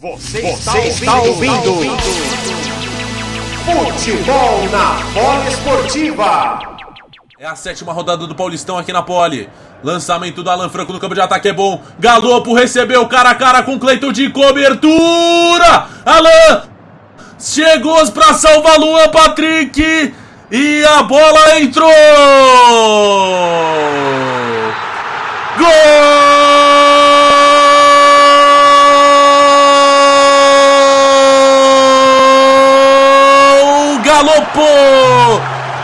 Você, Você está, ouvindo, ouvindo. Futebol na Bola Esportiva. É a sétima rodada do Paulistão aqui na Pole. Lançamento do Alan Franco no campo de ataque é bom. Galopo recebeu cara a cara com Cleiton de cobertura. Alan chegou para salvar Luan Patrick. E a bola entrou! Gol!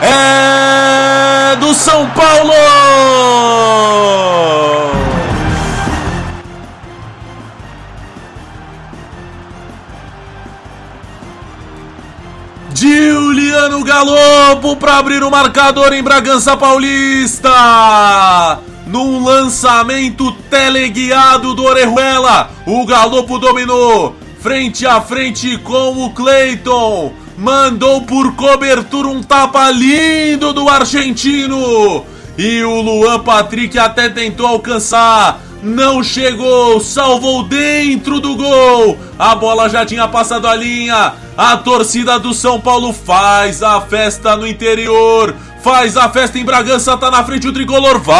É do São Paulo! Juliano Galopo para abrir o marcador em Bragança Paulista. Num lançamento teleguiado do Orejuela, o Galopo dominou frente a frente com o Cleiton. Mandou por cobertura um tapa lindo do argentino. E o Luan Patrick até tentou alcançar, não chegou, salvou dentro do gol. A bola já tinha passado a linha. A torcida do São Paulo faz a festa no interior. Faz a festa em Bragança, tá na frente o tricolor. Vai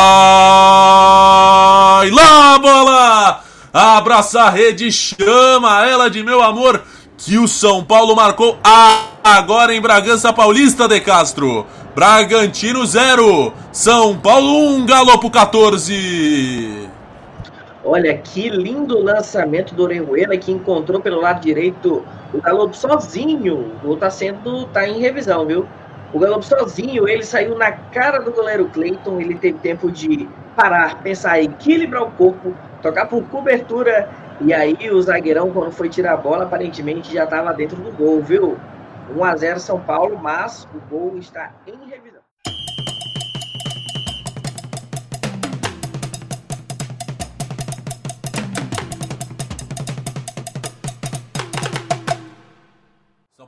lá, bola! Abraça a rede, chama ela de meu amor. Que o São Paulo marcou agora em Bragança Paulista de Castro. Bragantino 0, São Paulo 1, Galopo 14. Olha que lindo lançamento do Orejuela que encontrou pelo lado direito o Galopo sozinho. O tá sendo tá em revisão, viu? O Galopo sozinho, ele saiu na cara do goleiro Cleiton, ele teve tempo de parar, pensar, equilibrar o corpo, tocar por cobertura e aí o zagueirão quando foi tirar a bola, aparentemente já estava dentro do gol, viu? 1 a 0 São Paulo, mas o gol está em revisão.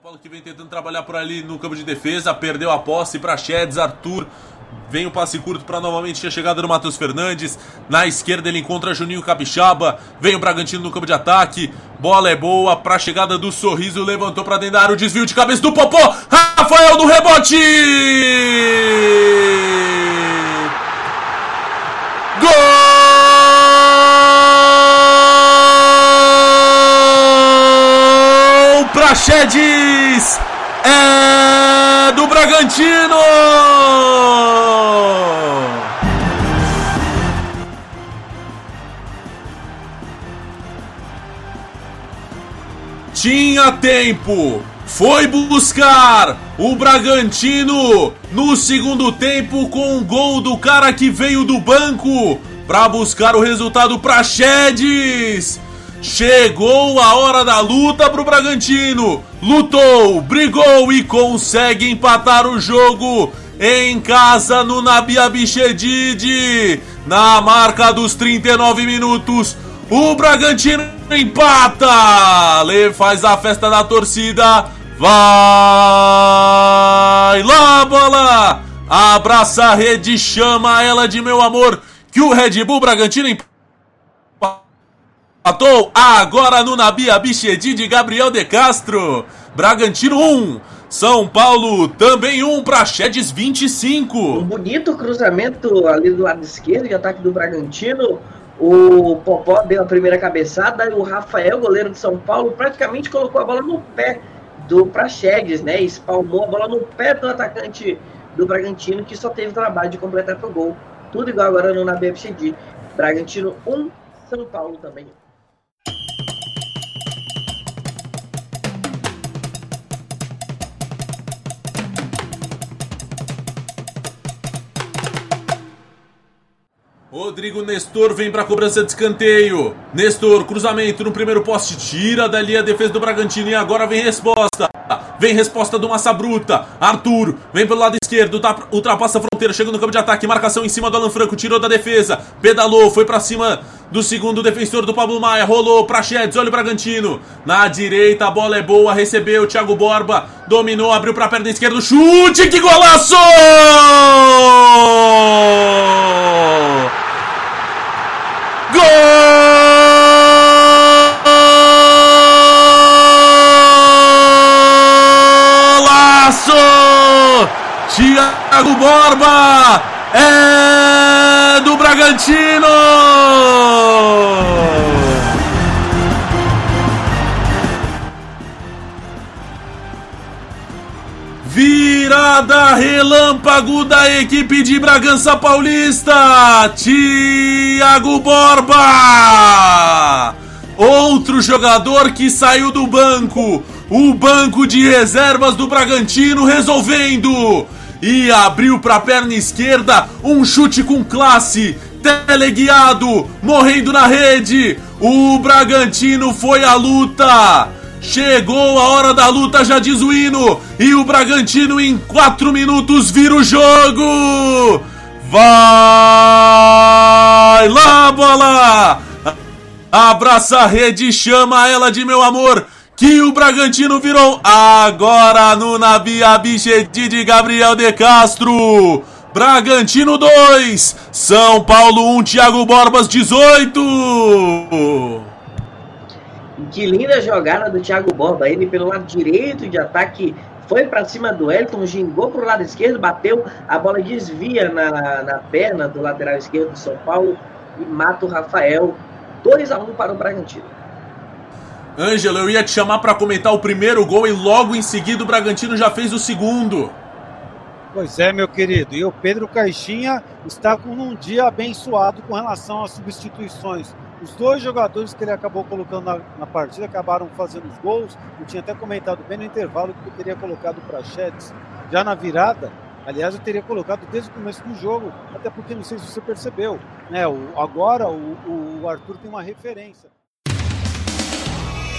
Paulo que vem tentando trabalhar por ali no campo de defesa, perdeu a posse para Chedes, Arthur. Vem o passe curto para novamente a chegada do Matheus Fernandes. Na esquerda ele encontra Juninho Capixaba. Vem o Bragantino no campo de ataque. Bola é boa para a chegada do Sorriso. Levantou para dentro da área o desvio de cabeça do Popó. Rafael do rebote! Praxedes é do Bragantino! Tinha tempo, foi buscar o Bragantino no segundo tempo com um gol do cara que veio do banco para buscar o resultado Praxedes. Chegou a hora da luta pro Bragantino. Lutou, brigou e consegue empatar o jogo em casa no Nabia Bichedid. Na marca dos 39 minutos, o Bragantino empata. Lê faz a festa da torcida. Vai lá, bola! Abraça a rede, chama ela de meu amor. Que o Red Bull Bragantino empata Empatou agora no Nabia Bichedi de Gabriel de Castro. Bragantino 1. São Paulo também 1 para Chedes 25. Um bonito cruzamento ali do lado esquerdo de ataque do Bragantino. O Popó deu a primeira cabeçada e o Rafael, goleiro de São Paulo, praticamente colocou a bola no pé do Praxedes, né? Espalmou a bola no pé do atacante do Bragantino, que só teve trabalho de completar pro gol. Tudo igual agora no Nabia Bichedi. Bragantino 1, São Paulo também 1. Rodrigo Nestor vem para cobrança de escanteio. Nestor, cruzamento no primeiro poste, tira dali a defesa do Bragantino e agora vem resposta. Vem resposta do Massa Bruta. Arthur vem pelo lado esquerdo, ultrapassa a fronteira, chega no campo de ataque, marcação em cima do Alan Franco, tirou da defesa, pedalou, foi para cima do segundo defensor do Pablo Maia, rolou para Chedes, olha o Bragantino. Na direita a bola é boa, recebeu Thiago Borba, dominou, abriu para a perna esquerda, chute, que golaço! Thiago Borba é do Bragantino! Virada relâmpago da equipe de Bragança Paulista! Thiago Borba! Outro jogador que saiu do banco, o banco de reservas do Bragantino resolvendo e abriu para a perna esquerda um chute com classe, teleguiado, morrendo na rede. O Bragantino foi à luta. Chegou a hora da luta, já diz o hino, e o Bragantino em 4 minutos vira o jogo. Vai lá, bola! Abraça a rede, chama ela de meu amor que o Bragantino virou agora no Nabi Abichedi de Gabriel de Castro. Bragantino 2, São Paulo 1, Thiago Borbas 18. Que linda jogada do Thiago Borba, ele pelo lado direito de ataque foi para cima do Elton, gingou para o lado esquerdo, bateu, a bola desvia na, na perna do lateral esquerdo do São Paulo e mata o Rafael. 2 a 1 para o Bragantino. Ângelo, eu ia te chamar para comentar o primeiro gol e logo em seguida o Bragantino já fez o segundo. Pois é, meu querido. E o Pedro Caixinha está com um dia abençoado com relação às substituições. Os dois jogadores que ele acabou colocando na, na partida acabaram fazendo os gols. Eu tinha até comentado bem no intervalo que eu teria colocado para Chetes já na virada. Aliás, eu teria colocado desde o começo do jogo, até porque não sei se você percebeu. Né? O, agora o, o Arthur tem uma referência.